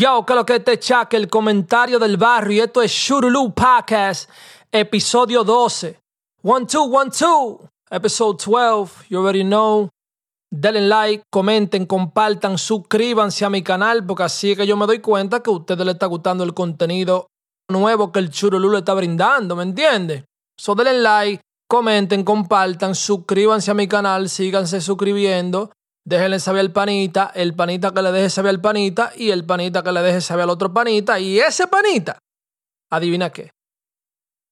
Yo, que lo que te chaque, el comentario del barrio. Y esto es Shurulu Podcast, episodio 12. One, two, one, two. Episode 12. You already know. Denle like, comenten, compartan, suscríbanse a mi canal, porque así es que yo me doy cuenta que a ustedes les está gustando el contenido nuevo que el Churulú le está brindando, ¿me entiendes? So denle like, comenten, compartan, suscríbanse a mi canal, síganse suscribiendo. Déjenle saber al panita, el panita que le deje saber al panita y el panita que le deje saber al otro panita y ese panita, adivina qué.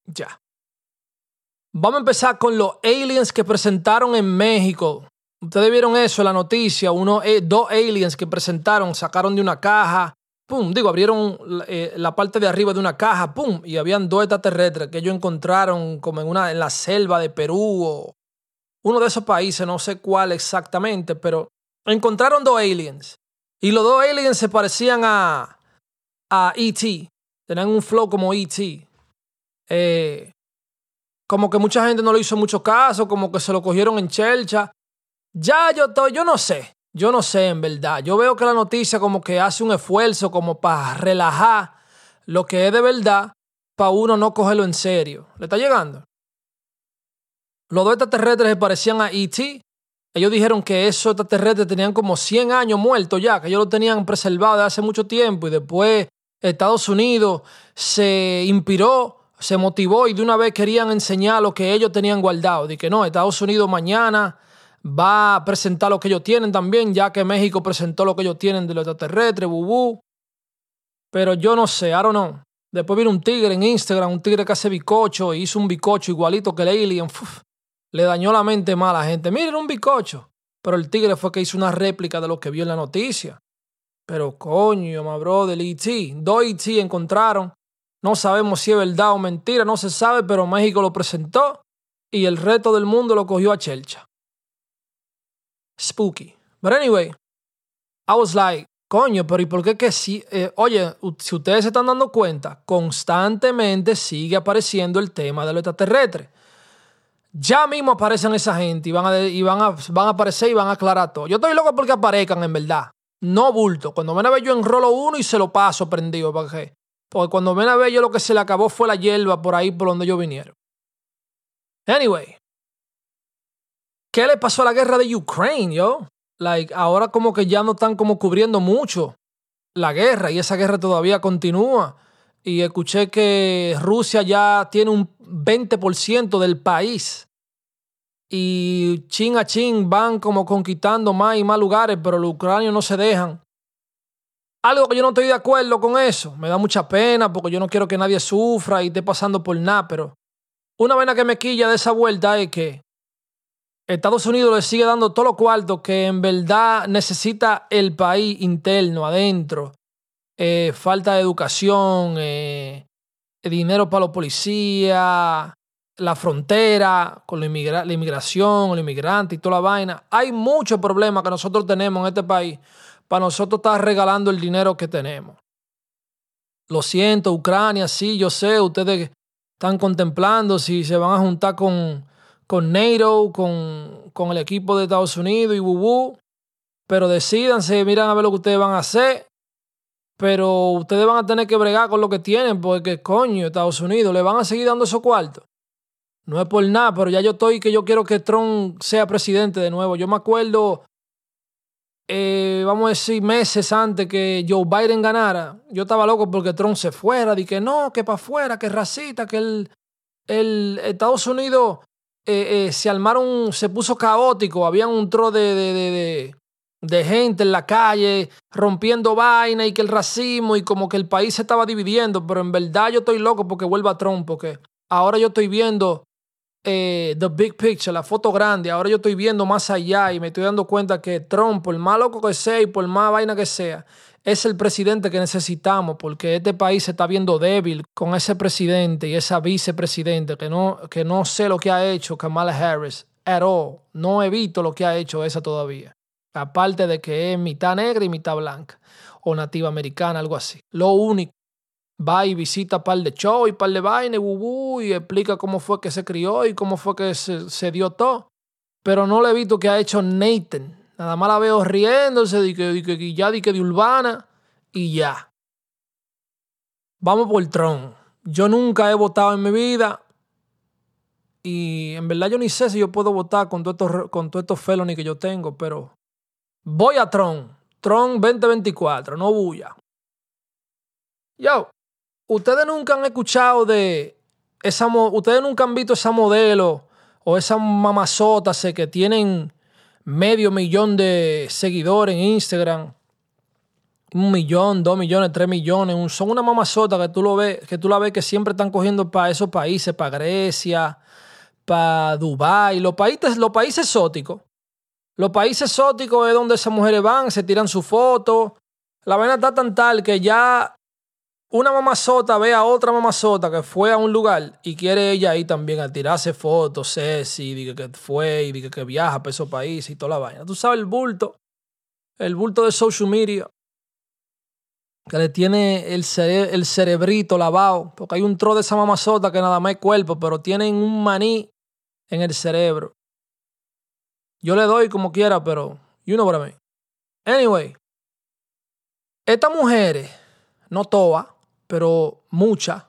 Ya. Vamos a empezar con los aliens que presentaron en México. Ustedes vieron eso en la noticia, uno, eh, dos aliens que presentaron, sacaron de una caja, pum, digo, abrieron eh, la parte de arriba de una caja, pum, y habían dos extraterrestres que ellos encontraron como en una en la selva de Perú o uno de esos países, no sé cuál exactamente, pero encontraron dos aliens. Y los dos aliens se parecían a, a E.T. Tenían un flow como E.T. Eh, como que mucha gente no le hizo mucho caso, como que se lo cogieron en chelcha. Ya yo yo no sé, yo no sé en verdad. Yo veo que la noticia como que hace un esfuerzo como para relajar lo que es de verdad, para uno no cogerlo en serio. ¿Le está llegando? Los dos extraterrestres se parecían a E.T. Ellos dijeron que esos extraterrestres tenían como 100 años muertos ya, que ellos lo tenían preservado de hace mucho tiempo y después Estados Unidos se inspiró, se motivó y de una vez querían enseñar lo que ellos tenían guardado. De que no, Estados Unidos mañana va a presentar lo que ellos tienen también, ya que México presentó lo que ellos tienen de los extraterrestres, bubú. Pero yo no sé, I don't know. Después vino un tigre en Instagram, un tigre que hace bicocho, y hizo un bicocho igualito que el alien le dañó la mente mal a la gente. Miren, un bicocho. Pero el tigre fue que hizo una réplica de lo que vio en la noticia. Pero coño, my brother, E.T. Dos E.T. encontraron. No sabemos si es verdad o mentira, no se sabe, pero México lo presentó y el resto del mundo lo cogió a chelcha. Spooky. But anyway, I was like, coño, pero ¿y por qué que sí? Eh, oye, si ustedes se están dando cuenta, constantemente sigue apareciendo el tema de lo extraterrestre. Ya mismo aparecen esa gente y van a, y van a, van a aparecer y van a aclarar todo. Yo estoy loco porque aparezcan, en verdad. No bulto. Cuando ven a ver yo enrolo uno y se lo paso prendido. ¿para? Porque cuando ven a ver yo lo que se le acabó fue la hierba por ahí por donde yo vinieron. Anyway. ¿Qué le pasó a la guerra de Ukraine, yo? Like, ahora como que ya no están como cubriendo mucho la guerra y esa guerra todavía continúa. Y escuché que Rusia ya tiene un 20% del país. Y chin a chin van como conquistando más y más lugares, pero los ucranios no se dejan. Algo que yo no estoy de acuerdo con eso. Me da mucha pena porque yo no quiero que nadie sufra y esté pasando por nada, pero una vena que me quilla de esa vuelta es que Estados Unidos le sigue dando todo lo cuarto que en verdad necesita el país interno, adentro. Eh, falta de educación, eh, dinero para los policías, la frontera con la, inmigración, el inmigrante y toda la vaina. Hay muchos problemas que nosotros tenemos en este país para nosotros estar regalando el dinero que tenemos. Lo siento, Ucrania, sí, yo sé, ustedes están contemplando si se van a juntar con, con NATO, con, con el equipo de Estados Unidos y Bubú, pero decidanse, miran a ver lo que ustedes van a hacer pero ustedes van a tener que bregar con lo que tienen, porque coño, Estados Unidos, le van a seguir dando esos cuartos. No es por nada, pero ya yo estoy que yo quiero que Trump sea presidente de nuevo. Yo me acuerdo, eh, vamos a decir, meses antes que Joe Biden ganara, yo estaba loco porque Trump se fuera, di que no, que para afuera, que racista, que el, el Estados Unidos eh, eh, se armaron, se puso caótico, había un tro de, de, de de gente en la calle rompiendo vaina y que el racismo y como que el país se estaba dividiendo, pero en verdad yo estoy loco porque vuelva Trump, porque ahora yo estoy viendo eh, the big picture, la foto grande, ahora yo estoy viendo más allá y me estoy dando cuenta que Trump, por más loco que sea y por más vaina que sea, es el presidente que necesitamos porque este país se está viendo débil con ese presidente y esa vicepresidente que no, que no sé lo que ha hecho Kamala Harris at all. No he visto lo que ha hecho esa todavía. Aparte de que es mitad negra y mitad blanca. O nativa americana, algo así. Lo único. Va y visita par de show y par de vaina y, y explica cómo fue que se crió y cómo fue que se, dio todo. Pero no le he visto que ha hecho Nathan. Nada más la veo riéndose de que, de que ya de que de urbana y ya. Vamos por Trump. Yo nunca he votado en mi vida. Y en verdad yo ni sé si yo puedo votar con todos estos, con felonies que yo tengo, pero voy a Trump. Trump 2024, no bulla. Yo, ustedes nunca han escuchado de esa, ustedes nunca han visto esa modelo o esa mamazota que tienen medio millón de seguidores en Instagram, un millón, dos millones, tres millones, son una mamazota que tú lo ves, que tú la ves que siempre están cogiendo para esos países, para Grecia, para Dubái, los países, los países exóticos. Los países exóticos es donde esas mujeres van, se tiran su foto. La vaina está tan tal que ya una mamazota ve a otra mamazota que fue a un lugar y quiere ella ahí también a tirarse fotos, Ceci, diga que fue y diga que viaja para esos países y toda la vaina. Tú sabes el bulto, el bulto de social media, que le tiene el, el cerebrito lavado, porque hay un tro de esa mamazota que nada más es cuerpo, pero tienen un maní en el cerebro. Yo le doy como quiera, pero you know what I mean. Anyway, estas mujeres, no todas, pero muchas,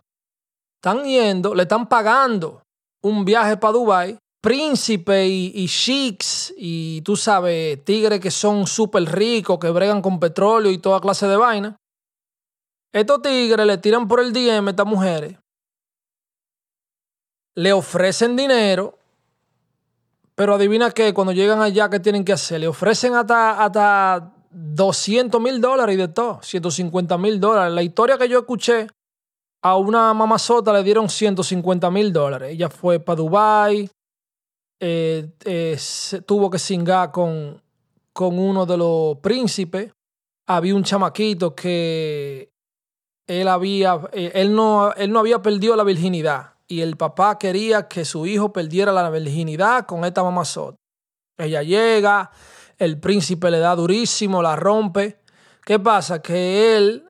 están yendo, le están pagando un viaje para Dubai, príncipe y, y y tú sabes, tigres que son súper ricos, que bregan con petróleo y toda clase de vaina. Estos tigres le tiran por el DM a estas mujeres, le ofrecen dinero, pero adivina qué, cuando llegan allá, ¿qué tienen que hacer? Le ofrecen hasta, hasta 200 mil dólares y de todo, 150 mil dólares. La historia que yo escuché, a una mamazota le dieron 150 mil dólares. Ella fue para Dubai, eh, eh, tuvo que singar con, con uno de los príncipes. Había un chamaquito que él había, eh, él no, él no había perdido la virginidad y el papá quería que su hijo perdiera la virginidad con esta mamazota. Ella llega, el príncipe le da durísimo, la rompe. ¿Qué pasa? Que él,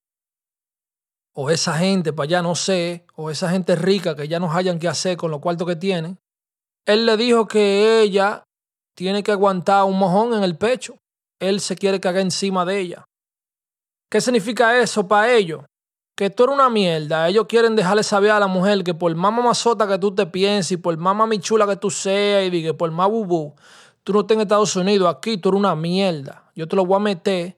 o esa gente para allá, no sé, o esa gente rica que ya no hayan qué hacer con los cuartos que tienen, él le dijo que ella tiene que aguantar un mojón en el pecho. Él se quiere cagar encima de ella. ¿Qué significa eso para ellos? Que tú eres una mierda. Ellos quieren dejarle saber a la mujer que por más mamazota que tú te pienses y por más mamichula que tú seas y que por más bubú, Tú no estás en Estados Unidos, aquí tú eres una mierda. Yo te lo voy a meter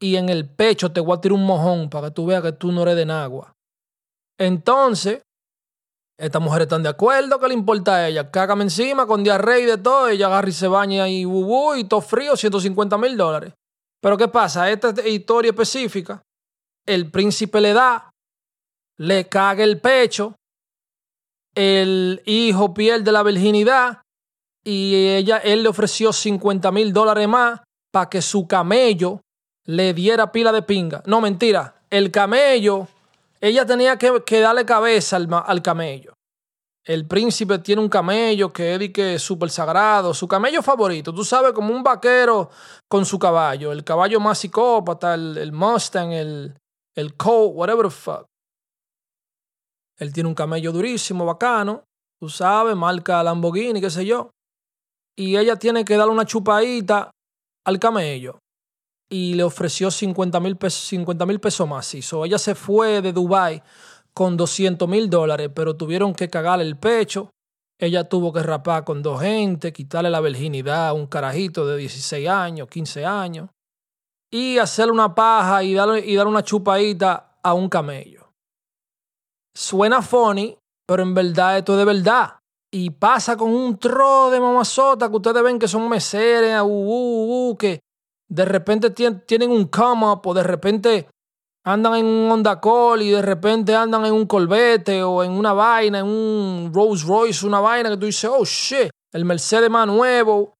y en el pecho te voy a tirar un mojón para que tú veas que tú no eres de agua. Entonces, estas mujeres están de acuerdo, ¿qué le importa a ella? Cágame encima con diarrea y de todo, ella agarra y se baña y bubú y todo frío, 150 mil dólares. Pero ¿qué pasa? Esta historia específica, el príncipe le da, le caga el pecho, el hijo pierde la virginidad y ella, él le ofreció 50 mil dólares más para que su camello le diera pila de pinga. No, mentira. El camello, ella tenía que, que darle cabeza al, al, camello. El príncipe tiene un camello que es que súper sagrado, su camello favorito. Tú sabes, como un vaquero con su caballo. El caballo más psicópata, el, el Mustang, el, el whatever the fuck. Él tiene un camello durísimo, bacano. Tú sabes, marca Lamborghini, qué sé yo y ella tiene que darle una chupadita al camello y le ofreció 50 mil pesos, pesos más. Y ella se fue de Dubai con 200 mil dólares, pero tuvieron que cagarle el pecho. Ella tuvo que rapar con dos gente, quitarle la virginidad a un carajito de 16 años, 15 años, y hacerle una paja y darle, y darle una chupadita a un camello. Suena funny, pero en verdad esto es de verdad y pasa con un tro de mamazota que ustedes ven que son meseras, uh, uh, uh, que de repente tienen un come up o de repente andan en un Honda Call y de repente andan en un Corvette o en una vaina, en un Rolls Royce, una vaina que tú dices, oh shit, el Mercedes más nuevo.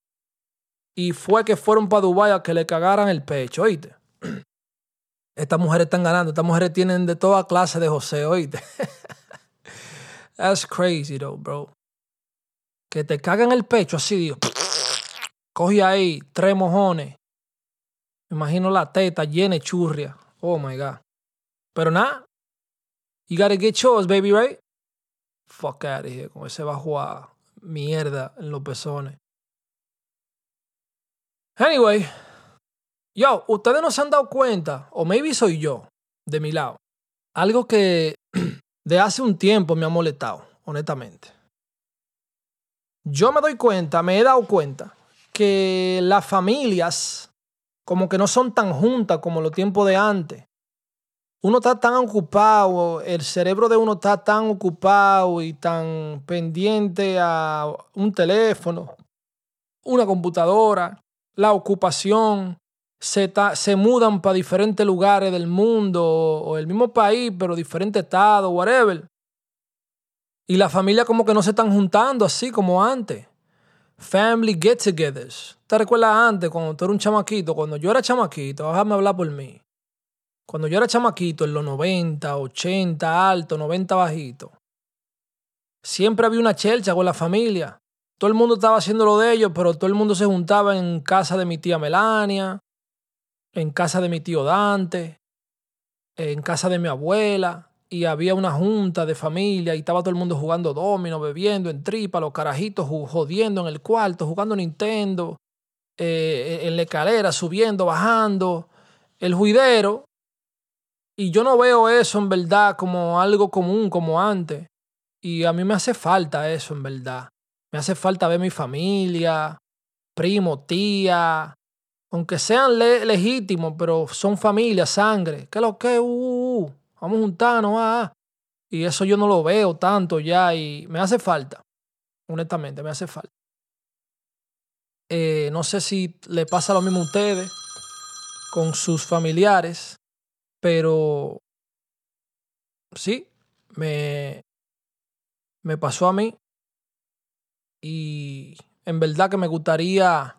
Y fue que fueron para Dubái a que le cagaran el pecho, oíste. Estas mujeres están ganando, estas mujeres tienen de toda clase de José, oíste. That's crazy though, bro que te cagan el pecho así, digo. Coge ahí tres mojones. Me imagino la teta llena de churria. Oh my God. Pero nada. You gotta get yours, baby, right? Fuck out of here con ese bajo a mierda en los pezones. Anyway. Yo, ustedes no se han dado cuenta, o maybe soy yo, de mi lado. Algo que de hace un tiempo me ha molestado, honestamente. Yo me doy cuenta, me he dado cuenta que las familias como que no son tan juntas como los tiempos de antes. Uno está tan ocupado, el cerebro de uno está tan ocupado y tan pendiente a un teléfono, una computadora, la ocupación, se, se mudan para diferentes lugares del mundo o el mismo país, pero diferente estado, whatever. Y la familia como que no se están juntando así como antes. Family get-togethers. ¿Te recuerdas antes, cuando tú eras un chamaquito? Cuando yo era chamaquito, déjame hablar por mí. Cuando yo era chamaquito, en los 90, 80 alto, 90 bajito, siempre había una chelcha con la familia. Todo el mundo estaba haciendo lo de ellos, pero todo el mundo se juntaba en casa de mi tía Melania, en casa de mi tío Dante, en casa de mi abuela, y había una junta de familia y estaba todo el mundo jugando domino, bebiendo en tripa, los carajitos jodiendo en el cuarto, jugando Nintendo, eh, en la escalera, subiendo, bajando, el juidero. Y yo no veo eso en verdad como algo común como antes. Y a mí me hace falta eso en verdad. Me hace falta ver mi familia, primo, tía, aunque sean legítimos, pero son familia, sangre. ¿Qué es lo que? Uh, uh, uh, vamos juntarnos. Ah, ah. Y eso yo no lo veo tanto ya y me hace falta. Honestamente, me hace falta. Eh, no sé si le pasa lo mismo a ustedes con sus familiares, pero sí, me, me pasó a mí y en verdad que me gustaría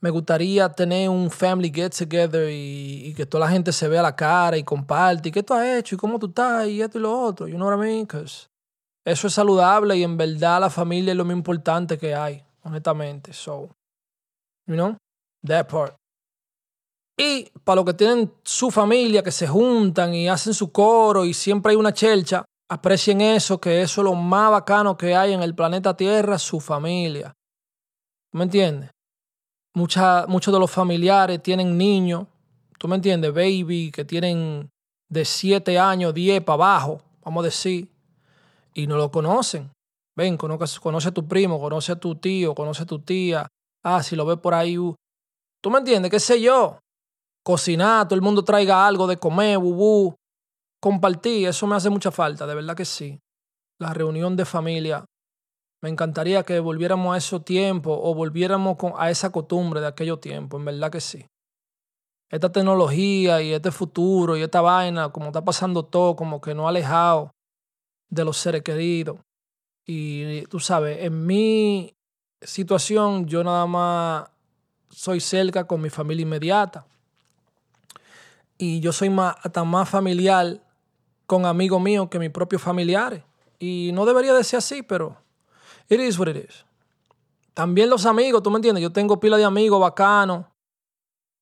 me gustaría tener un family get together y, que toda la gente se vea la cara y comparte y qué tú has hecho y cómo tú estás y esto y lo otro. You know what I mean? eso es saludable y en verdad la familia es lo más importante que hay, honestamente. So, you know, that part. Y para los que tienen su familia, que se juntan y hacen su coro y siempre hay una chelcha, aprecien eso, que eso es lo más bacano que hay en el planeta Tierra, su familia. ¿Me entiendes? Muchos de los familiares tienen niños, tú me entiendes, baby, que tienen de 7 años, 10 para abajo, vamos a decir, y no lo conocen. Ven, conoce, conoce a tu primo, conoce a tu tío, conoce a tu tía. Ah, si lo ves por ahí. Uh. ¿Tú me entiendes? ¿Qué sé yo? Cocinar, todo el mundo traiga algo de comer, bubú. Compartir, eso me hace mucha falta, de verdad que sí. La reunión de familia me encantaría que volviéramos a esos tiempos o volviéramos a esa costumbre de aquellos tiempos, en verdad que sí. Esta tecnología y este futuro y esta vaina, como está pasando todo, como que no ha alejado de los seres queridos. Y tú sabes, en mi situación yo nada más soy cerca con mi familia inmediata. Y yo soy más, hasta más familiar con amigos míos que mis propios familiares. Y no debería de ser así, pero It is what it is. También los amigos, tú me entiendes, yo tengo pila de amigos bacanos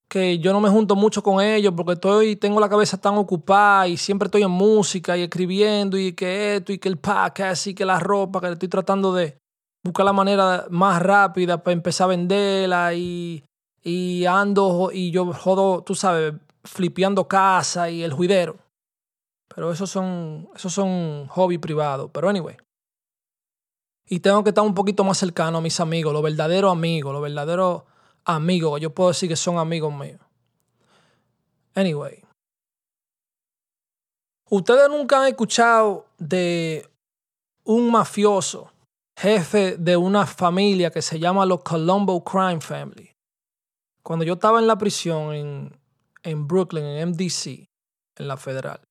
que yo no me junto mucho con ellos porque estoy, tengo la cabeza tan ocupada y siempre estoy en música y escribiendo y que esto y que el podcast y que la ropa, que estoy tratando de buscar la manera más rápida para empezar a venderla y, y ando y yo jodo, tú sabes, flipeando casa y el juidero. Pero esos son, esos son hobby privados. Pero anyway y tengo que estar un poquito más cercano a mis amigos, los verdaderos amigos, los verdaderos amigos, yo puedo decir que son amigos míos. Anyway. Ustedes nunca han escuchado de un mafioso, jefe de una familia que se llama los Colombo Crime Family. Cuando yo estaba en la prisión en, en Brooklyn, en MDC, en la federal,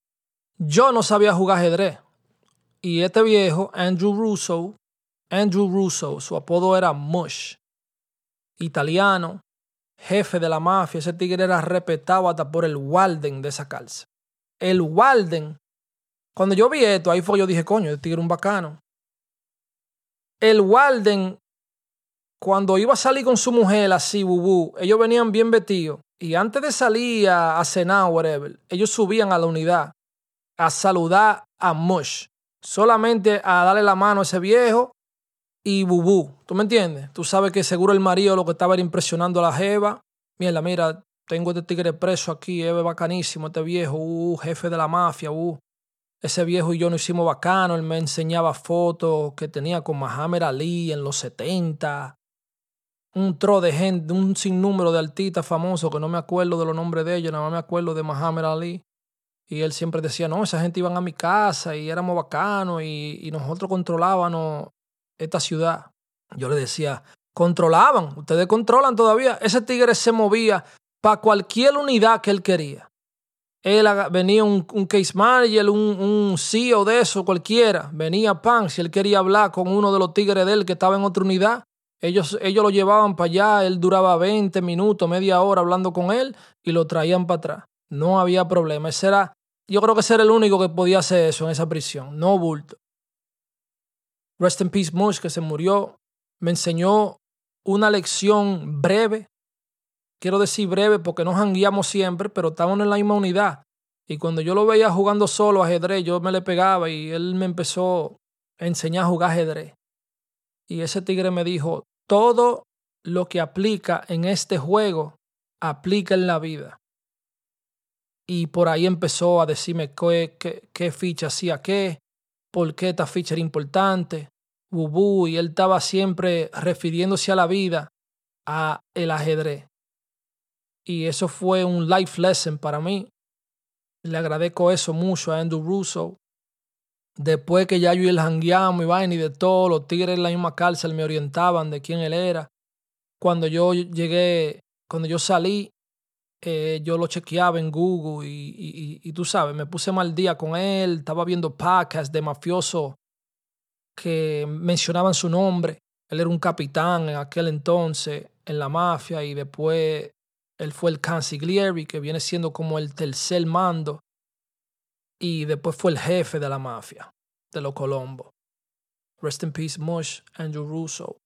yo no sabía jugar ajedrez. Y este viejo, Andrew Russo, Andrew Russo, su apodo era Mush, italiano, jefe de la mafia. Ese tigre era respetado hasta por el Walden de esa calza. El Walden, cuando yo vi esto, ahí fue yo dije, coño, el tigre es un bacano. El Walden, cuando iba a salir con su mujer así, bubú, ellos venían bien vestidos. Y antes de salir a, a cenar, whatever, ellos subían a la unidad a saludar a Mush. Solamente a darle la mano a ese viejo y Bubú. ¿Tú me entiendes? Tú sabes que seguro el marido lo que estaba era impresionando a la jeva. Mira, mira, tengo este tigre preso aquí, es bacanísimo, este viejo, uh, jefe de la mafia, uh. ese viejo y yo nos hicimos bacano. Él me enseñaba fotos que tenía con Muhammad Ali en los 70. Un tro de gente, un sinnúmero de artistas famosos que no me acuerdo de los nombres de ellos, nada más me acuerdo de Muhammad Ali. Y él siempre decía, no, esa gente iban a mi casa y éramos bacanos y, y nosotros controlábamos esta ciudad. Yo le decía, controlaban, ustedes controlan todavía. Ese tigre se movía para cualquier unidad que él quería. Él venía un, case manager, un, un, CEO de eso, cualquiera. Venía Pan, si él quería hablar con uno de los tigres de él que estaba en otra unidad, ellos, ellos lo llevaban para allá, él duraba 20 minutos, media hora hablando con él y lo traían para atrás. No había problema. Ese era, yo creo que ese era el único que podía hacer eso en esa prisión, no bulto. Rest in Peace Mush, que se murió, me enseñó una lección breve quiero decir breve porque nos jangueamos siempre, pero estábamos en la misma unidad. Y cuando yo lo veía jugando solo ajedrez, yo me le pegaba y él me empezó a enseñar a jugar ajedrez. Y ese tigre me dijo, todo lo que aplica en este juego, aplica en la vida. Y por ahí empezó a decirme qué ficha hacía qué, ficha era importante, bubú, y él estaba siempre refiriéndose a la vida, a el ajedrez y eso fue un life lesson para mí. Le agradezco eso mucho a Andrew Russo. Después que ya yo y el jangueamos y vaina y de todo, los tigres en la misma cárcel me orientaban de quién él era. Cuando yo llegué, cuando yo salí, eh, yo lo chequeaba en Google y, tú sabes, me puse mal día con él, estaba viendo podcasts de mafiosos que mencionaban su nombre. Él era un capitán en aquel entonces en la mafia y después él fue el consigliere, que viene siendo como el tercer mando. Y después fue el jefe de la mafia, de los Colombo. Rest in peace, Mush, Andrew Russo.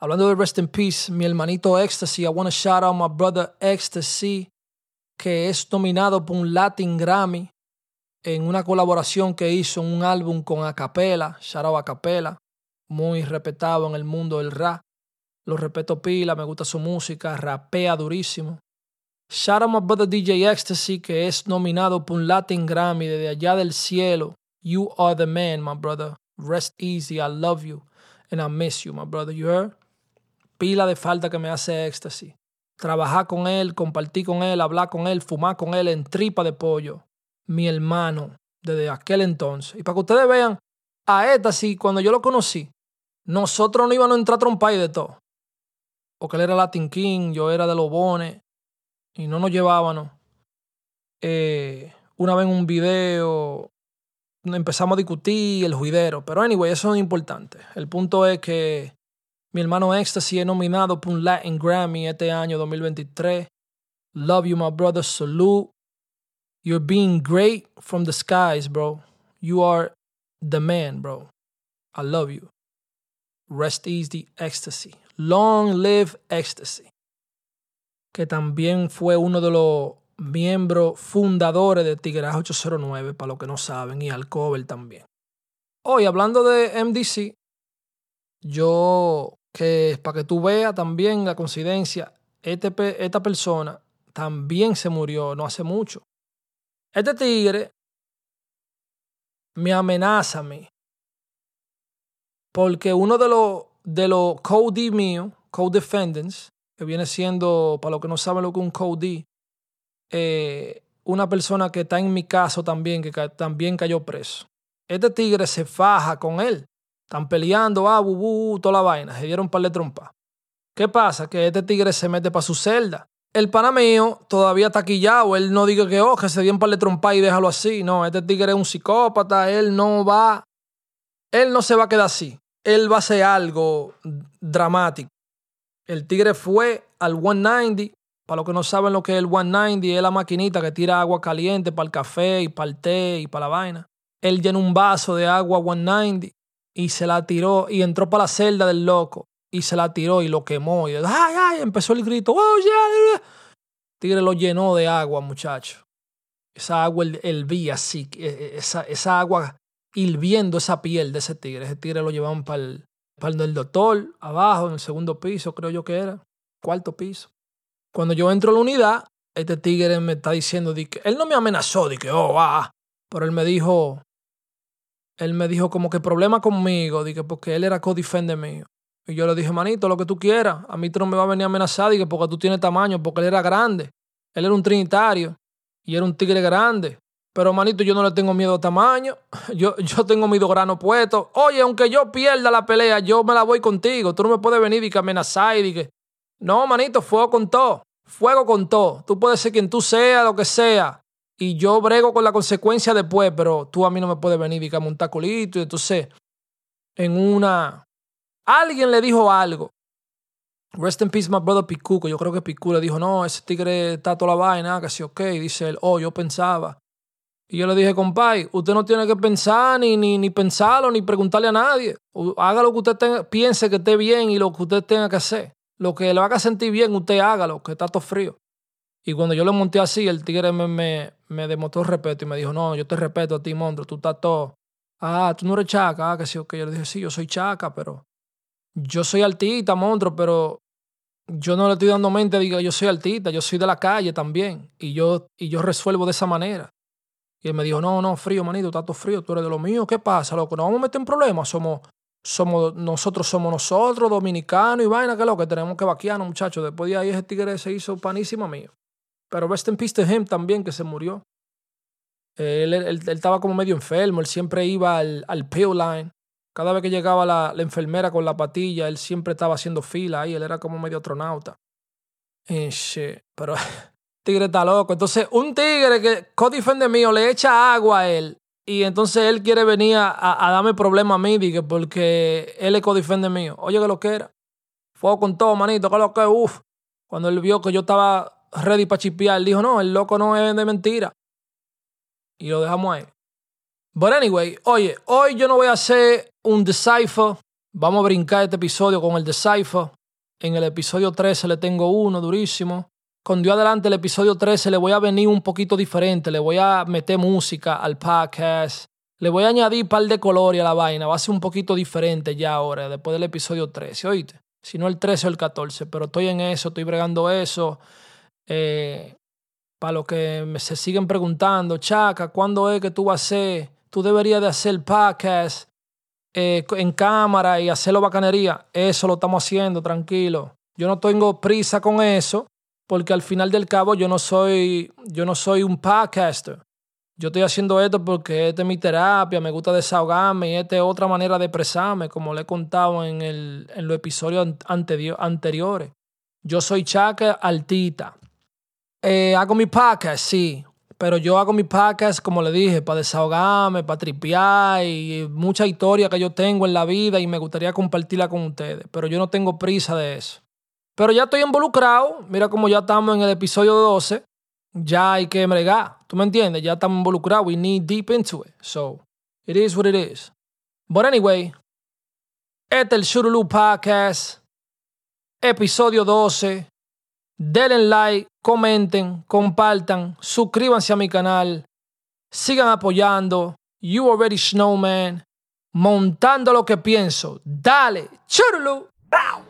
Hablando de Rest in Peace, mi hermanito Ecstasy, I want to shout out my brother Ecstasy, que es nominado por un Latin Grammy en una colaboración que hizo en un álbum con Acapella, shout out Acapella, muy respetado en el mundo del rap. Lo respeto pila, me gusta su música, rapea durísimo. Shout out my brother DJ Ecstasy, que es nominado por un Latin Grammy desde allá del cielo. You are the man, my brother. Rest easy, I love you. And I miss you, my brother. You heard? Pila de falta que me hace Ecstasy. Trabajar con él, compartir con él, hablar con él, fumar con él en tripa de pollo. Mi hermano, desde aquel entonces. Y para que ustedes vean, a Ecstasy, cuando yo lo conocí, nosotros no íbamos a entrar a trompar y de todo porque él era Latin King, yo era de los bones, y no nos llevábamos. Eh, una vez en un video empezamos a discutir el juidero, pero anyway, eso es importante. El punto es que mi hermano Ecstasy es nominado por un Latin Grammy este año 2023. Love you, my brother. Salute. You're being great from the skies, bro. You are the man, bro. I love you. Rest easy, ecstasy. Long Live Ecstasy, que también fue uno de los miembros fundadores de Tigres 809, para los que no saben, y Alcover también. Hoy, hablando de MDC, yo, que para que tú veas también la coincidencia, este, esta persona también se murió no hace mucho. Este tigre me amenaza a mí. Porque uno de los de los code mío, co-defendants, que viene siendo, para los que no saben lo que es un code, eh, una persona que está en mi caso también, que también cayó preso. Este tigre se faja con él. Están peleando, ah, bu, toda la vaina. Se dieron un par de trompas. ¿Qué pasa? Que este tigre se mete para su celda. El pana mío todavía está quillado. Él no diga que, oh, que se dio un par de trompas y déjalo así. No, este tigre es un psicópata. Él no va. Él no se va a quedar así él va a hacer algo dramático. El Tigre fue al 190. Para los que no saben lo que es el 190, es la maquinita que tira agua caliente para el café y para el té y para la vaina. Él llenó un vaso de agua 190 y se la tiró y entró para la celda del loco y se la tiró y lo quemó. Y ay, ay, empezó el grito. Oh, yeah. Tigre lo llenó de agua, muchacho. Esa agua vi así, e, e, esa, esa agua hirviendo esa piel de ese tigre. Ese tigre lo llevaban para el, para el doctor, abajo, en el segundo piso, creo yo que era, cuarto piso. Cuando yo entro a la unidad, este tigre me está diciendo, que él no me amenazó, de que, oh, ah, Pero él me dijo, él me dijo como que problema conmigo, dije, porque él era co-defender mío. Y yo le dije, manito, lo que tú quieras, a mí tú no me vas a venir a amenazar, dije, porque tú tienes tamaño, porque él era grande. Él era un trinitario y era un tigre grande. Pero manito, yo no le tengo miedo a tamaño. Yo, yo tengo mi dos granos puestos. Oye, aunque yo pierda la pelea, yo me la voy contigo. Tú no me puedes venir y amenazar y que. No, manito, fuego con todo. Fuego con todo. Tú puedes ser quien tú seas, lo que sea. Y yo brego con la consecuencia después, pero tú a mí no me puedes venir y un taculito. Y entonces, en una. Alguien le dijo algo. Rest in peace, my brother Picuco. Yo creo que Picu le dijo, no, ese tigre está toda la vaina, que sí, ok. Dice él, oh, yo pensaba. Y yo le dije, compay, usted no tiene que pensar ni, ni, ni pensarlo, ni preguntarle a nadie. Haga lo que usted piense que esté bien y lo que usted tenga que hacer. Lo que le haga sentir bien, usted hágalo, que está todo frío. Y cuando yo le monté así, el tigre me, me, me demostró respeto y me dijo, no, yo te respeto a ti, monstruo, tú estás todo. Ah, tú no eres chaca, ah, que sí, ok. Yo le dije, sí, yo soy chaca, pero yo soy altita, monstruo, pero yo no le estoy dando mente, diga, yo soy altita, yo soy de la calle también. Y yo, y yo resuelvo de esa manera. Y él me dijo, no, no, frío, manito, tanto frío, tú eres de lo mío, ¿qué pasa, loco? No vamos a meter en problemas, somos, somos, nosotros somos nosotros, dominicanos y vaina, que lo que tenemos que vaquearnos, muchachos. Después de ahí ese tigre se hizo panísimo mío. Pero rest in peace to him también, que se murió. Él, él, estaba como medio enfermo, él siempre iba al, al pill line. Cada vez que llegaba la, la, enfermera con la patilla, él siempre estaba haciendo fila ahí, él era como medio astronauta. Y shit, pero tigre está loco. Entonces, un tigre que co-defende mío le echa agua a él y entonces él quiere venir a, a, darme problema a mí dije, porque él es co-defende mío. Oye, que lo que era. Fuego con todo, manito, que lo que, uff. Cuando él vio que yo estaba ready para chipear, dijo, no, el loco no es de mentira. Y lo dejamos ahí. But anyway, oye, hoy yo no voy a hacer un decipher. Vamos a brincar este episodio con el decipher. En el episodio 13 le tengo uno durísimo con Dios adelante el episodio 13 le voy a venir un poquito diferente, le voy a meter música al podcast, le voy a añadir un par de colores a la vaina, va a ser un poquito diferente ya ahora, después del episodio 13, oíste. Si no el 13 o el 14, pero estoy en eso, estoy bregando eso. Eh, para los que se siguen preguntando, Chaca, ¿cuándo es que tú vas a hacer? Tú deberías de hacer podcast eh, en cámara y hacerlo bacanería. Eso lo estamos haciendo, tranquilo. Yo no tengo prisa con eso porque al final del cabo yo no soy, yo no soy un podcaster. Yo estoy haciendo esto porque esta es mi terapia, me gusta desahogarme y esta es otra manera de expresarme, como le he contado en, el, en los episodios anteriores. Yo soy Chaka Altita. Eh, hago mi podcast, sí, pero yo hago mi podcast, como le dije, para desahogarme, para tripear y mucha historia que yo tengo en la vida y me gustaría compartirla con ustedes, pero yo no tengo prisa de eso. Pero ya estoy involucrado. Mira como ya estamos en el episodio 12. Ya hay que bregar. ¿Tú me entiendes? Ya estamos involucrados. We need deep into it. So, it is what it is. But anyway, este es el Shurulu Podcast. Episodio 12. Denle like, comenten, compartan, suscríbanse a mi canal. Sigan apoyando. You already snowman. Montando lo que pienso. Dale, Shurulu. Bow,